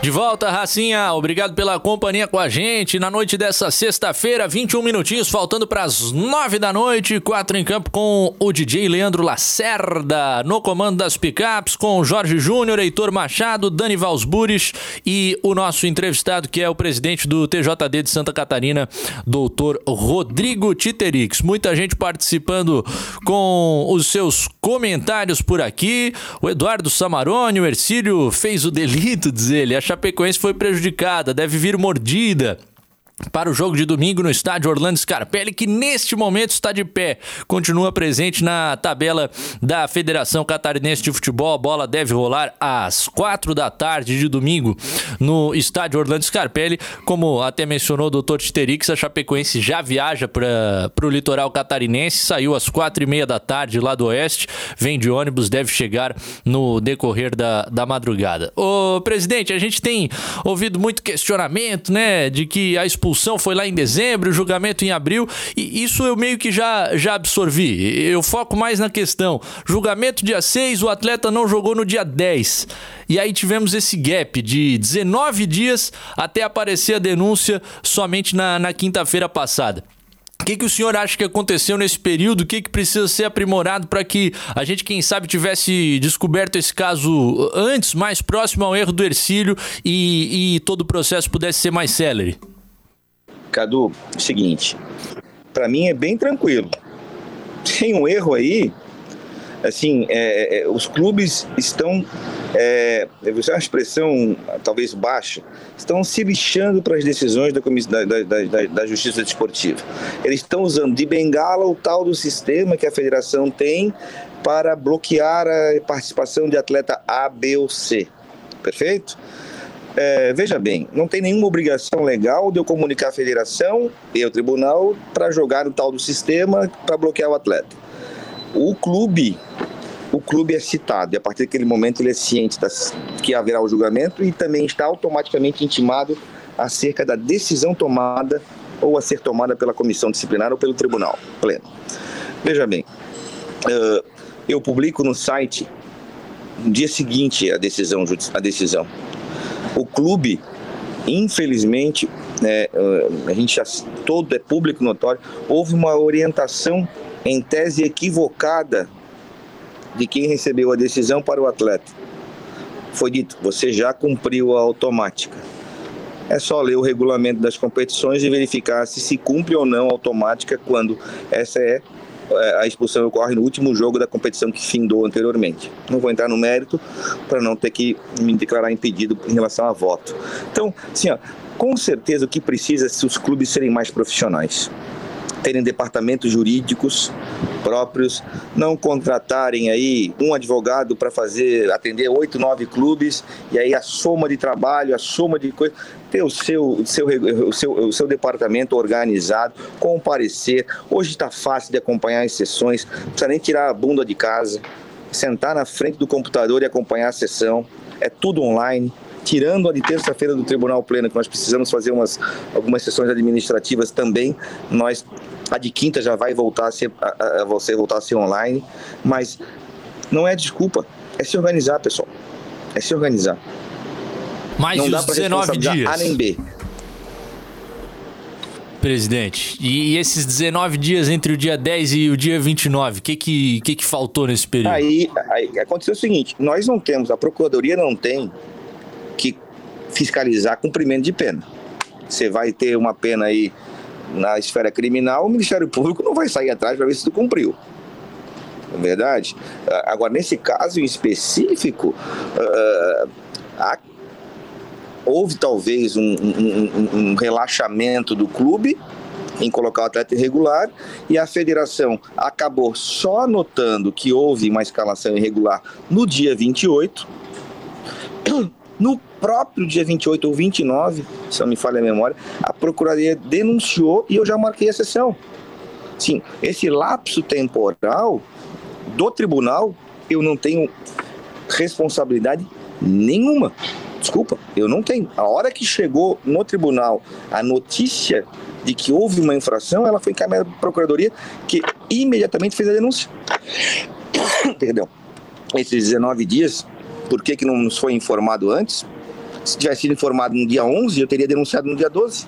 De volta, Racinha. Obrigado pela companhia com a gente na noite dessa sexta-feira, 21 minutinhos, faltando para as 9 da noite. Quatro em campo com o DJ Leandro Lacerda no comando das picapes, com Jorge Júnior, Heitor Machado, Dani Valsburis e o nosso entrevistado, que é o presidente do TJD de Santa Catarina, doutor Rodrigo Titerix. Muita gente participando com os seus comentários por aqui. O Eduardo Samarone, o Ercílio fez o delito, diz ele. Chapecoense foi prejudicada, deve vir mordida. Para o jogo de domingo no estádio Orlando Scarpelli, que neste momento está de pé. Continua presente na tabela da Federação Catarinense de Futebol. A bola deve rolar às quatro da tarde de domingo no estádio Orlando Scarpelli. Como até mencionou o Dr. Titerix, a Chapecoense já viaja para o litoral catarinense. Saiu às quatro e meia da tarde lá do oeste. Vem de ônibus, deve chegar no decorrer da, da madrugada. Ô, presidente, a gente tem ouvido muito questionamento, né, de que a expulsão expulsão foi lá em dezembro, o julgamento em abril, e isso eu meio que já, já absorvi. Eu foco mais na questão: julgamento dia 6, o atleta não jogou no dia 10. E aí tivemos esse gap de 19 dias até aparecer a denúncia somente na, na quinta-feira passada. O que, que o senhor acha que aconteceu nesse período? O que, que precisa ser aprimorado para que a gente, quem sabe, tivesse descoberto esse caso antes, mais próximo ao erro do Ercílio e, e todo o processo pudesse ser mais célere?
Cadu, seguinte, para mim é bem tranquilo. Tem um erro aí, assim, é, é, os clubes estão, é, eu vou usar uma expressão talvez baixa, estão se lixando para as decisões da, da, da, da, Justiça Desportiva. Eles estão usando de bengala o tal do sistema que a federação tem para bloquear a participação de atleta A, B ou C. Perfeito? É, veja bem, não tem nenhuma obrigação legal de eu comunicar a federação e o tribunal para jogar o tal do sistema para bloquear o atleta. O clube, o clube é citado e a partir daquele momento ele é ciente das, que haverá o julgamento e também está automaticamente intimado acerca da decisão tomada ou a ser tomada pela comissão disciplinar ou pelo tribunal pleno. Veja bem, eu publico no site no dia seguinte a decisão, a decisão o clube, infelizmente, é, a gente já, todo é público notório, houve uma orientação em tese equivocada de quem recebeu a decisão para o atleta. Foi dito, você já cumpriu a automática. É só ler o regulamento das competições e verificar se se cumpre ou não a automática quando essa é a expulsão ocorre no último jogo da competição que findou anteriormente. Não vou entrar no mérito para não ter que me declarar impedido em relação a voto. Então, assim, ó, com certeza o que precisa é os clubes serem mais profissionais terem departamentos jurídicos próprios, não contratarem aí um advogado para fazer atender oito, nove clubes e aí a soma de trabalho, a soma de coisas, ter o seu, seu, o seu, o seu departamento organizado, comparecer. Hoje está fácil de acompanhar as sessões, não precisa nem tirar a bunda de casa, sentar na frente do computador e acompanhar a sessão. É tudo online tirando a de terça-feira do Tribunal Pleno, que nós precisamos fazer umas, algumas sessões administrativas também, nós a de quinta já vai voltar a ser, a, a você voltar a ser online, mas não é desculpa, é se organizar, pessoal. É se organizar.
Mais
não
dá 19 dias.
A nem B.
Presidente, e, esses 19 dias entre o dia 10 e o dia 29, o que que, que que faltou nesse período?
Aí, aí aconteceu o seguinte, nós não temos, a Procuradoria não tem que fiscalizar cumprimento de pena. Você vai ter uma pena aí na esfera criminal, o Ministério Público não vai sair atrás para ver se tu cumpriu. Não é verdade? Agora, nesse caso em específico, uh, há, houve talvez um, um, um, relaxamento do clube em colocar o atleta irregular e a federação acabou só notando que houve uma escalação irregular no dia 28 no próprio dia 28 ou 29, se não me falha a memória, a Procuradoria denunciou e eu já marquei a sessão. Sim, esse lapso temporal do tribunal, eu não tenho responsabilidade nenhuma. Desculpa, eu não tenho. A hora que chegou no tribunal a notícia de que houve uma infração, ela foi encaminhada para a Procuradoria, que imediatamente fez a denúncia. Perdão. Esses 19 dias por que, que não nos foi informado antes? Se tivesse sido informado no dia 11, eu teria denunciado no dia 12.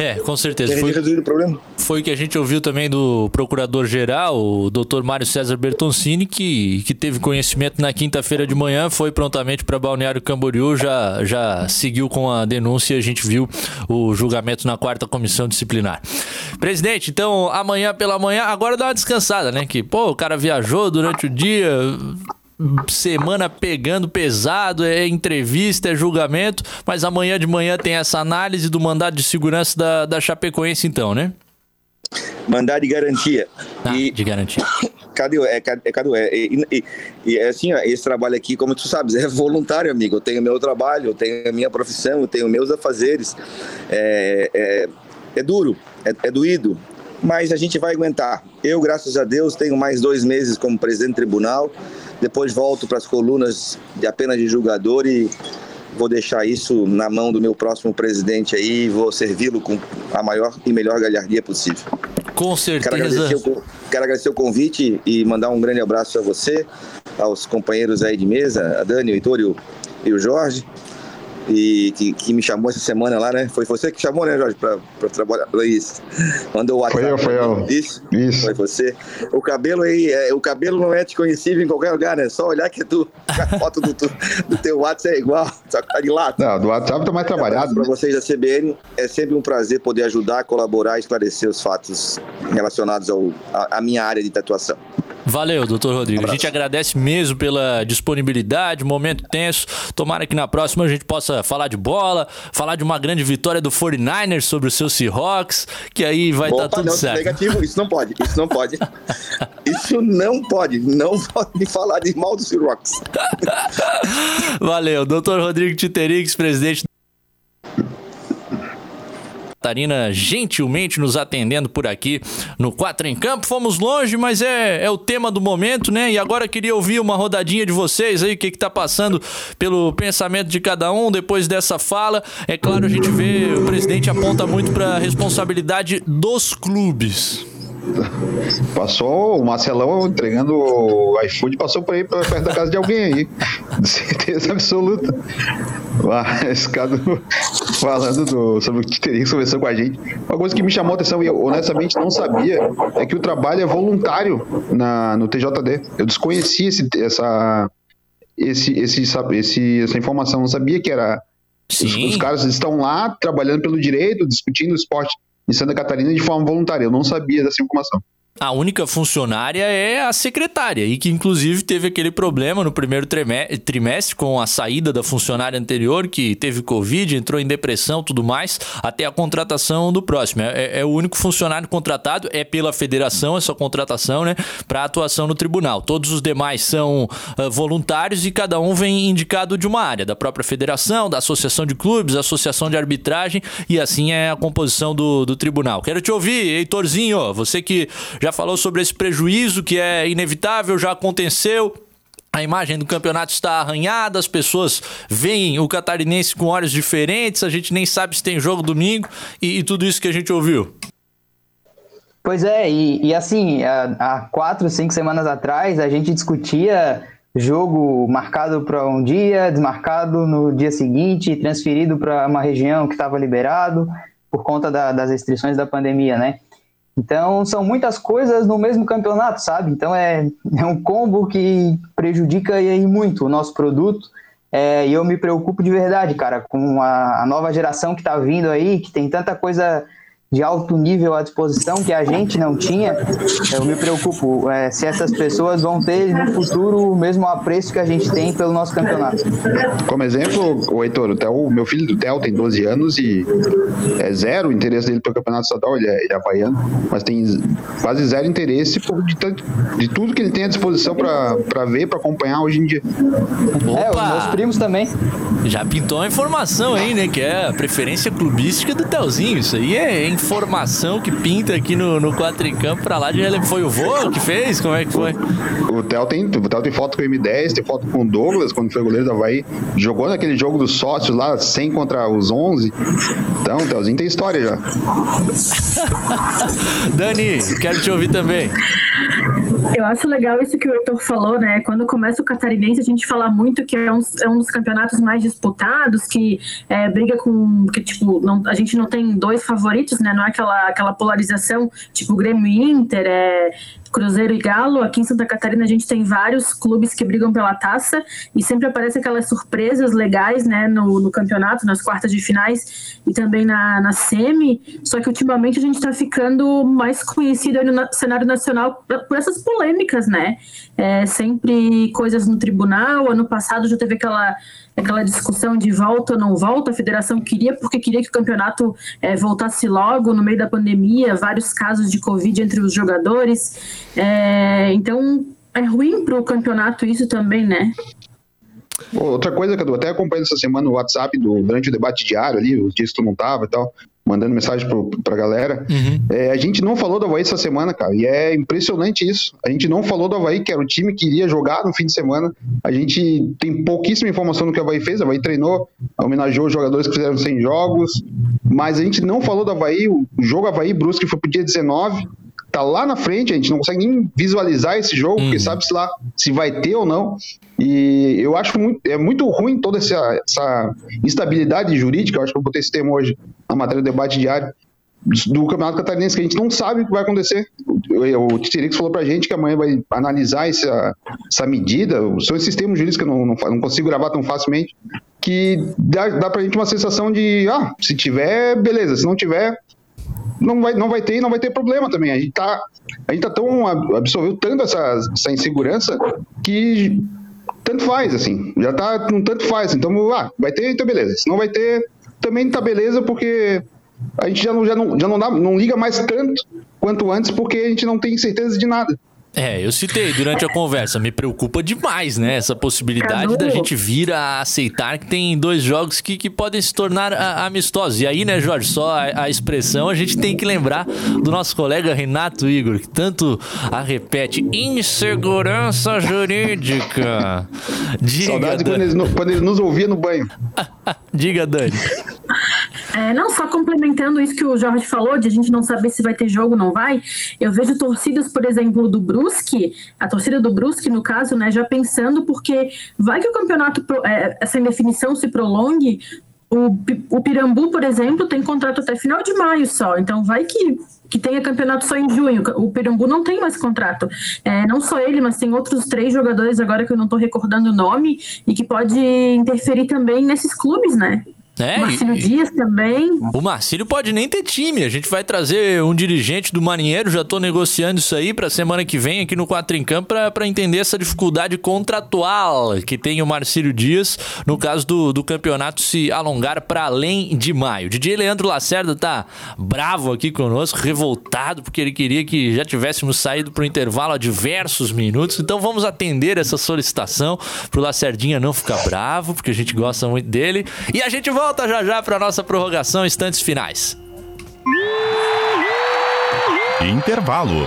É, com certeza.
Foi, o problema.
Foi o que a gente ouviu também do procurador-geral, o doutor Mário César Bertoncini, que, que teve conhecimento na quinta-feira de manhã, foi prontamente para Balneário Camboriú, já, já seguiu com a denúncia e a gente viu o julgamento na quarta comissão disciplinar. Presidente, então amanhã pela manhã, agora dá uma descansada, né? Que, pô, o cara viajou durante o dia, semana pegando pesado, é entrevista, é julgamento, mas amanhã de manhã tem essa análise do mandado de segurança da, da Chapecoense, então, né?
Mandado de garantia.
Ah, e... de garantia.
Cadu, é, é, Cadu, é, e, e, e é assim, ó, esse trabalho aqui, como tu sabes, é voluntário, amigo. Eu tenho meu trabalho, eu tenho a minha profissão, eu tenho meus afazeres. É, é, é duro, é, é doído, mas a gente vai aguentar. Eu, graças a Deus, tenho mais dois meses como presidente do tribunal, depois volto para as colunas de apenas de julgador e vou deixar isso na mão do meu próximo presidente aí e vou servi-lo com a maior e melhor galhardia possível.
Com certeza.
Quero agradecer, o, quero agradecer o convite e mandar um grande abraço a você, aos companheiros aí de mesa, a Dani, o Heitor e o, e o Jorge e que, que, me chamou essa semana lá, né? Foi você que chamou, né, Jorge, pra, pra trabalhar isso. Mandou o WhatsApp.
Foi eu, foi eu.
Isso, isso. Foi você. O cabelo aí, é, o cabelo não é desconhecível em qualquer lugar, né? Só olhar que tu, a foto do, tu, do teu WhatsApp é igual, só que tá de lado.
Não, do WhatsApp tá mais trabalhado.
Para vocês da CBN, é sempre um prazer poder ajudar, colaborar e esclarecer os fatos relacionados ao, a, a minha área de tatuação.
Valeu, doutor Rodrigo. Um a gente agradece mesmo pela disponibilidade, momento tenso. Tomara que na próxima a gente possa falar de bola, falar de uma grande vitória do 49ers sobre o seu Seahawks, que aí vai estar tá tudo
não,
certo.
Negativo, isso não pode, isso não pode. isso não pode, não pode falar de mal do Seahawks.
Valeu, doutor Rodrigo Titerix, presidente Catarina gentilmente nos atendendo por aqui no Quatro em Campo. Fomos longe, mas é, é o tema do momento, né? E agora queria ouvir uma rodadinha de vocês aí, o que, que tá passando pelo pensamento de cada um depois dessa fala. É claro, a gente vê, o presidente aponta muito para a responsabilidade dos clubes.
Passou o Marcelão entregando o iFood, passou por aí perto da casa de alguém aí. De certeza absoluta. Mas, Cadu, falando do, sobre o que teria que conversar com a gente, uma coisa que me chamou a atenção e eu honestamente não sabia é que o trabalho é voluntário na, no TJD. Eu desconhecia esse, essa, esse, esse, esse, essa informação, não sabia que era. Os, os, caras estão lá trabalhando pelo direito, discutindo o esporte em Santa Catarina de forma voluntária. Eu não sabia dessa informação.
A única funcionária é a secretária, e que inclusive teve aquele problema no primeiro trimestre com a saída da funcionária anterior, que teve Covid, entrou em depressão tudo mais, até a contratação do próximo. É, é o único funcionário contratado, é pela federação essa contratação, né, para atuação no tribunal. Todos os demais são uh, voluntários e cada um vem indicado de uma área, da própria federação, da associação de clubes, associação de arbitragem, e assim é a composição do, do tribunal. Quero te ouvir, Heitorzinho, você que já falou sobre esse prejuízo que é inevitável, já aconteceu. A imagem do campeonato está arranhada, as pessoas veem o catarinense com olhos diferentes, a gente nem sabe se tem jogo domingo e, e tudo isso que a gente ouviu.
Pois é, e, e assim, há, quatro, cinco semanas atrás a gente discutia jogo marcado para um dia, desmarcado no dia seguinte, transferido para uma região que estava liberado por conta da, das restrições da pandemia, né? Então, são muitas coisas no mesmo campeonato, sabe? Então, é, é um combo que prejudica aí muito o nosso produto. É, e eu me preocupo de verdade, cara, com a, a nova geração que está vindo aí, que tem tanta coisa de alto nível à disposição que a gente não tinha, eu me preocupo é, se essas pessoas vão ter no futuro o mesmo apreço que a gente tem pelo nosso campeonato.
Como exemplo, o Heitor, o, Theo, meu filho do Theo tem 12 anos e é zero o interesse dele pelo campeonato estadual, ele é, ele é havaiano, mas tem quase zero interesse por, de, de tudo que ele tem à disposição para ver, para acompanhar hoje em dia.
Opa! É, os meus primos também.
Já pintou a informação aí, né? Que é a preferência clubística do Telzinho. Isso aí é informação que pinta aqui no, no Quatro em Campo pra lá de Foi o vô que fez? Como é que foi?
O Theo tem, o Theo tem foto com o M10, tem foto com o Douglas, quando foi goleiro da Havaí. Jogou naquele jogo dos sócios lá, 100 contra os 11. Então, o Theozinho tem história já.
Dani, quero te ouvir também.
Eu acho legal isso que o Heitor falou, né? Quando começa o catarinense, a gente fala muito que é um, é um dos campeonatos mais disputados, que é, briga com. que, tipo, não, a gente não tem dois favoritos, né? Não é aquela, aquela polarização, tipo Grêmio e Inter, é, Cruzeiro e Galo. Aqui em Santa Catarina a gente tem vários clubes que brigam pela taça e sempre aparecem aquelas surpresas legais, né, no, no campeonato, nas quartas de finais e também na, na semi. Só que ultimamente a gente está ficando mais conhecido no cenário nacional por essas polêmicas, né? É, sempre coisas no tribunal. Ano passado já teve aquela aquela discussão de volta ou não volta, a federação queria porque queria que o campeonato é, voltasse logo no meio da pandemia, vários casos de Covid entre os jogadores. É, então é ruim para o campeonato isso também, né?
Outra coisa, Cadu, até acompanhando essa semana no WhatsApp do, durante o debate diário ali, os dias que tu não tava e tal, mandando mensagem pro, pra galera. Uhum. É, a gente não falou do Havaí essa semana, cara, e é impressionante isso. A gente não falou do Havaí, que era o time que iria jogar no fim de semana. A gente tem pouquíssima informação do que o Havaí fez. O Havaí treinou, homenageou os jogadores que fizeram 100 jogos, mas a gente não falou do Havaí. O jogo Havaí Brusque foi pro dia 19 tá lá na frente, a gente não consegue nem visualizar esse jogo, porque uhum. sabe se lá se vai ter ou não. E eu acho muito, é muito ruim toda essa, essa instabilidade jurídica, eu acho que eu botei esse termo hoje na matéria do debate diário, do Campeonato Catarinense, que a gente não sabe o que vai acontecer. O Titirix falou pra gente que amanhã vai analisar essa, essa medida, são esses termos jurídicos que eu não, não, não consigo gravar tão facilmente, que dá, dá pra gente uma sensação de, ah, se tiver, beleza, se não tiver, não vai, não vai ter não vai ter problema também. A gente tá, a gente tá tão absorveu tanto essa, essa insegurança que tanto faz, assim, já tá um tanto faz. Então, ah, vai ter, então beleza. Se não vai ter, também tá beleza, porque a gente já não, já não, já não, dá, não liga mais tanto quanto antes, porque a gente não tem certeza de nada.
É, eu citei durante a conversa, me preocupa demais, né? Essa possibilidade da gente vir a aceitar que tem dois jogos que, que podem se tornar a, amistosos. E aí, né, Jorge, só a, a, expressão a gente tem que lembrar do nosso colega Renato Igor, que tanto a repete: insegurança jurídica.
Diga, Saudade quando ele, quando ele, nos ouvia no banho.
Diga, Dani.
É, não, só complementando isso que o Jorge falou, de a gente não saber se vai ter jogo ou não vai, eu vejo torcidas, por exemplo, do Brusque, a torcida do Brusque, no caso, né, já pensando, porque vai que o campeonato, é, essa indefinição se prolongue, o, o Pirambu, por exemplo, tem contrato até final de maio só, então vai que que tenha campeonato só em junho. O Pirambu não tem mais contrato. É, não só ele, mas tem outros três jogadores agora que eu não estou recordando o nome e que pode interferir também nesses clubes, né?
É,
Marcílio e, Dias também.
O Marcílio pode nem ter time. A gente vai trazer um dirigente do Marinheiro. Já estou negociando isso aí para semana que vem aqui no Quatro em Campo para entender essa dificuldade contratual que tem o Marcílio Dias no caso do, do campeonato se alongar para além de maio. O DJ Leandro Lacerda tá bravo aqui conosco, revoltado porque ele queria que já tivéssemos saído para o intervalo há diversos minutos. Então vamos atender essa solicitação pro Lacerdinha não ficar bravo, porque a gente gosta muito dele. E a gente volta volta já já para nossa prorrogação, instantes finais.
Intervalo.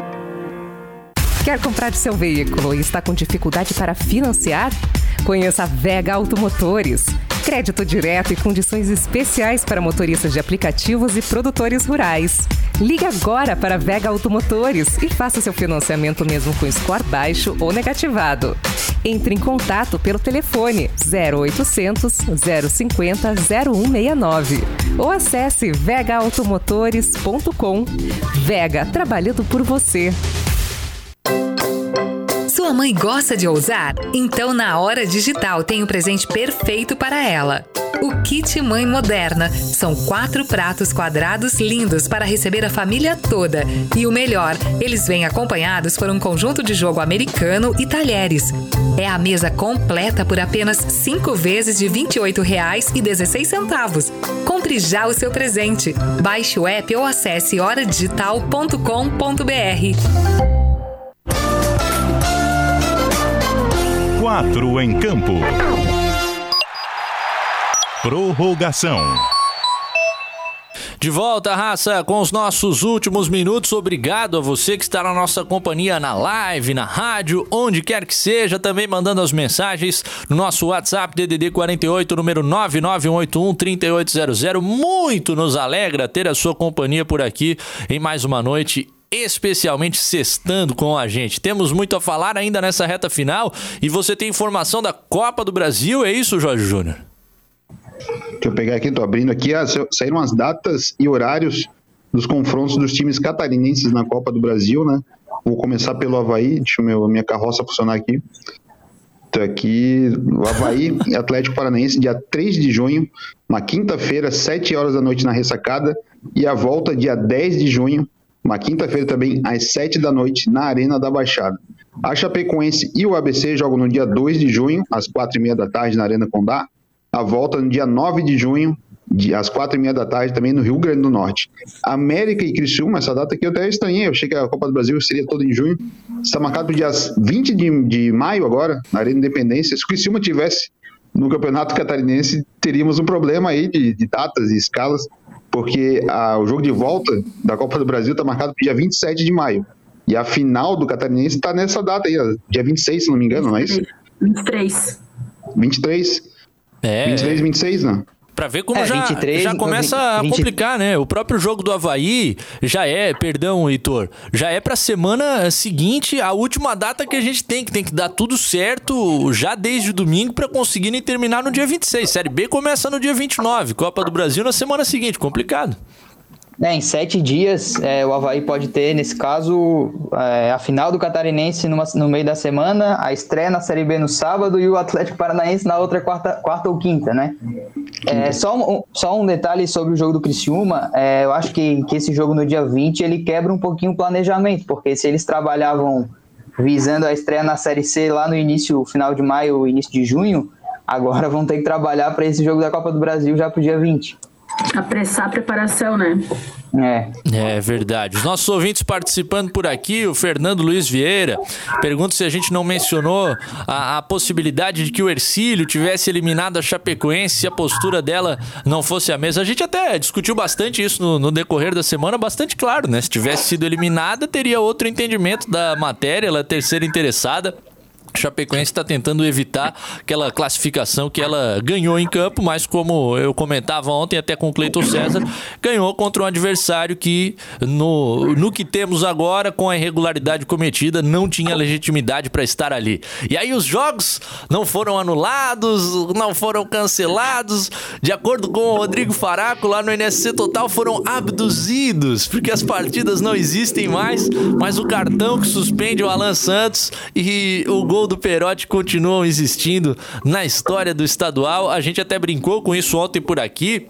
Quer comprar seu veículo e está com dificuldade para financiar? Conheça a Vega Automotores. Crédito direto e condições especiais para motoristas de aplicativos e produtores rurais. Ligue agora para Vega Automotores e faça seu financiamento mesmo com score baixo ou negativado. Entre em contato pelo telefone 0800 050 0169 ou acesse vegaautomotores.com. Vega, trabalhando por você.
Sua mãe gosta de ousar? Então, na Hora Digital tem o presente perfeito para ela. O Kit Mãe Moderna. São quatro pratos quadrados lindos para receber a família toda. E o melhor, eles vêm acompanhados por um conjunto de jogo americano e talheres. É a mesa completa por apenas cinco vezes de R$ 28,16. Compre já o seu presente. Baixe o app ou acesse horadigital.com.br.
Quatro em campo. Prorrogação.
De volta, raça, com os nossos últimos minutos. Obrigado a você que está na nossa companhia na live, na rádio, onde quer que seja, também mandando as mensagens no nosso WhatsApp DDD 48, número 9981 3800. Muito nos alegra ter a sua companhia por aqui em mais uma noite especialmente sextando com a gente. Temos muito a falar ainda nessa reta final e você tem informação da Copa do Brasil, é isso, Jorge Júnior?
Deixa eu pegar aqui, tô abrindo aqui, ah, saíram as datas e horários dos confrontos dos times catarinenses na Copa do Brasil, né? Vou começar pelo Havaí, deixa eu minha carroça funcionar aqui. Tá aqui, o Havaí Atlético Paranaense, dia 3 de junho, uma quinta-feira, 7 horas da noite na ressacada, e a volta dia 10 de junho, uma quinta-feira também, às 7 da noite, na Arena da Baixada. A Chapecoense e o ABC jogam no dia 2 de junho, às 4h30 da tarde, na Arena Condá. A volta no dia 9 de junho, às 4h30 da tarde, também no Rio Grande do Norte. América e Criciúma, essa data aqui eu até estranhei, eu achei que a Copa do Brasil seria toda em junho. Está marcado para o dia 20 de, de maio agora, na Arena Independência. Se o Criciúma tivesse no Campeonato Catarinense, teríamos um problema aí de, de datas e escalas porque a, o jogo de volta da Copa do Brasil está marcado para o dia 27 de maio. E a final do Catarinense está nessa data aí, dia 26, se não me engano, não é isso?
23.
23? É. 23, 26, não?
Pra ver como é, já, 23, já começa 20, a complicar, né? O próprio jogo do Havaí já é, perdão, Heitor, já é pra semana seguinte, a última data que a gente tem, que tem que dar tudo certo já desde o domingo para conseguir terminar no dia 26. Série B começa no dia 29, Copa do Brasil na semana seguinte, complicado.
É, em sete dias, é, o Havaí pode ter, nesse caso, é, a final do Catarinense numa, no meio da semana, a estreia na Série B no sábado e o Atlético Paranaense na outra quarta, quarta ou quinta, né? É, só, um, só um detalhe sobre o jogo do Criciúma, é, eu acho que, que esse jogo no dia 20, ele quebra um pouquinho o planejamento, porque se eles trabalhavam visando a estreia na Série C lá no início, final de maio, início de junho, agora vão ter que trabalhar para esse jogo da Copa do Brasil já para o dia 20
apressar a preparação, né?
É.
É verdade. Os nossos ouvintes participando por aqui, o Fernando Luiz Vieira, pergunta se a gente não mencionou a, a, possibilidade de que o Ercílio tivesse eliminado a Chapecoense se a postura dela não fosse a mesma. A gente até discutiu bastante isso no, no decorrer da semana, bastante claro, né? Se tivesse sido eliminada, teria outro entendimento da matéria, ela é terceira interessada. Chapecoense está tentando evitar aquela classificação que ela ganhou em campo, mas como eu comentava ontem até com o Cleiton César, ganhou contra um adversário que no, no que temos agora, com a irregularidade cometida, não tinha legitimidade para estar ali. E aí os jogos não foram anulados, não foram cancelados, de acordo com o Rodrigo Faraco lá no NSC Total, foram abduzidos, porque as partidas não existem mais, mas o cartão que suspende o Alan Santos e o gol gol do Perotti continuam existindo na história do estadual. A gente até brincou com isso ontem por aqui.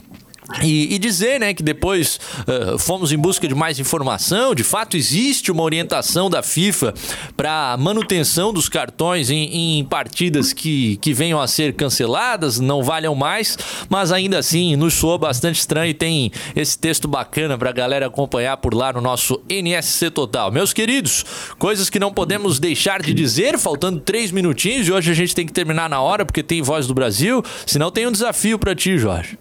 E, e, dizer, né, que depois uh, fomos em busca de mais informação. De fato, existe uma orientação da FIFA para manutenção dos cartões em, em, partidas que, que venham a ser canceladas, não valham mais, mas ainda assim nos soa bastante estranho e tem esse texto bacana para a galera acompanhar por lá no nosso NSC Total. Meus queridos, coisas que não podemos deixar de dizer, faltando três minutinhos e hoje a gente tem que terminar na hora porque tem Voz do Brasil, senão tem um desafio para ti, Jorge.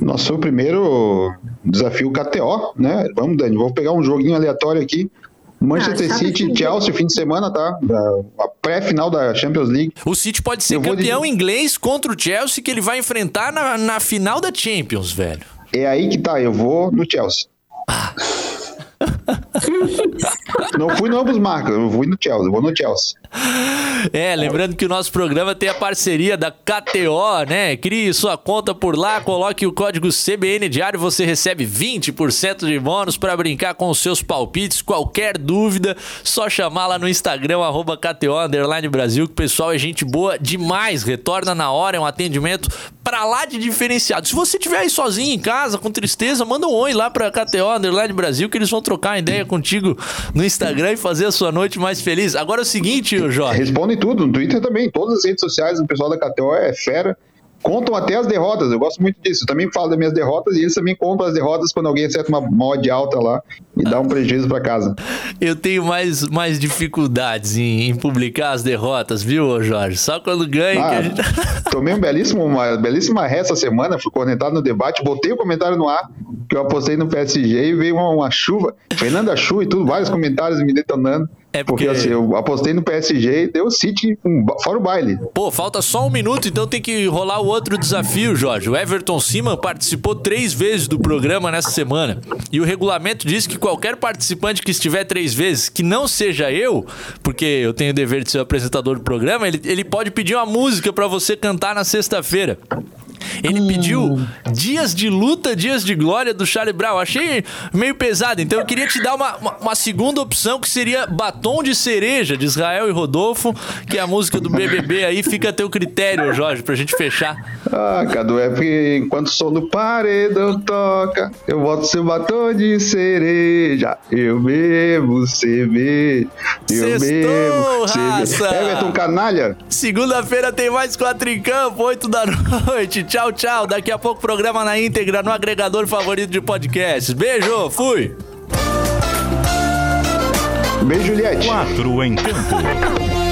Nosso primeiro desafio KTO, né? Vamos, Dani, vou pegar um joguinho aleatório aqui. Manchester ah, City e Chelsea, fim de semana, tá? A pré-final da Champions League.
O City pode ser campeão de... inglês contra o Chelsea que ele vai enfrentar na, na final da Champions, velho.
É aí que tá, eu vou no Chelsea. Ah. Não fui no ambos marcas, eu fui no Chelsea, vou no Chelsea.
É, lembrando que o nosso programa tem a parceria da KTO, né? Crie sua conta por lá, coloque o código CBN Diário, você recebe 20% de bônus para brincar com os seus palpites. Qualquer dúvida, só chamar lá no Instagram, arroba KTO Brasil, que o pessoal é gente boa demais. Retorna na hora, é um atendimento pra lá de diferenciado. Se você estiver aí sozinho em casa, com tristeza, manda um oi lá pra KTO Brasil, que eles vão trocar ideia contigo no Instagram e fazer a sua noite mais feliz. Agora é o seguinte, Jorge.
Responde tudo, no Twitter também, todas as redes sociais, o pessoal da KTO é fera. Contam até as derrotas. Eu gosto muito disso. Eu também falo das minhas derrotas e eles também contam as derrotas quando alguém acerta uma mod alta lá e dá um prejuízo para casa.
Eu tenho mais, mais dificuldades em, em, publicar as derrotas, viu, Jorge? Só quando ganha ah, que a gente.
tomei um belíssimo, uma belíssima ré essa semana, fui conectado no debate, botei o comentário no ar, que eu apostei no PSG e veio uma, uma chuva, Fernanda Chu e tudo, vários comentários me detonando. É porque... porque assim, eu apostei no PSG e deu o City um, fora o baile.
Pô, falta só um minuto, então tem que rolar o outro desafio, Jorge. O Everton Siman participou três vezes do programa nessa semana. E o regulamento diz que qualquer participante que estiver três vezes, que não seja eu, porque eu tenho o dever de ser o apresentador do programa, ele, ele pode pedir uma música para você cantar na sexta-feira. Ele hum. pediu Dias de Luta, Dias de Glória do Charlie Brown. Achei meio pesado, então eu queria te dar uma, uma, uma, segunda opção que seria Batom de Cereja, de Israel e Rodolfo, que é a música do BBB aí. Fica a teu critério, Jorge, pra gente fechar.
Ah, Cadu, é porque enquanto o som do paredão toca, eu boto seu batom de cereja, eu bebo cerveja, eu bebo cerveja. Everton Canalha.
Segunda-feira tem mais quatro em campo, oito da noite. Tchau, tchau. Daqui a pouco programa na íntegra no agregador favorito de podcasts. Beijo, fui.
Beijo, Juliette.
Quatro em campo.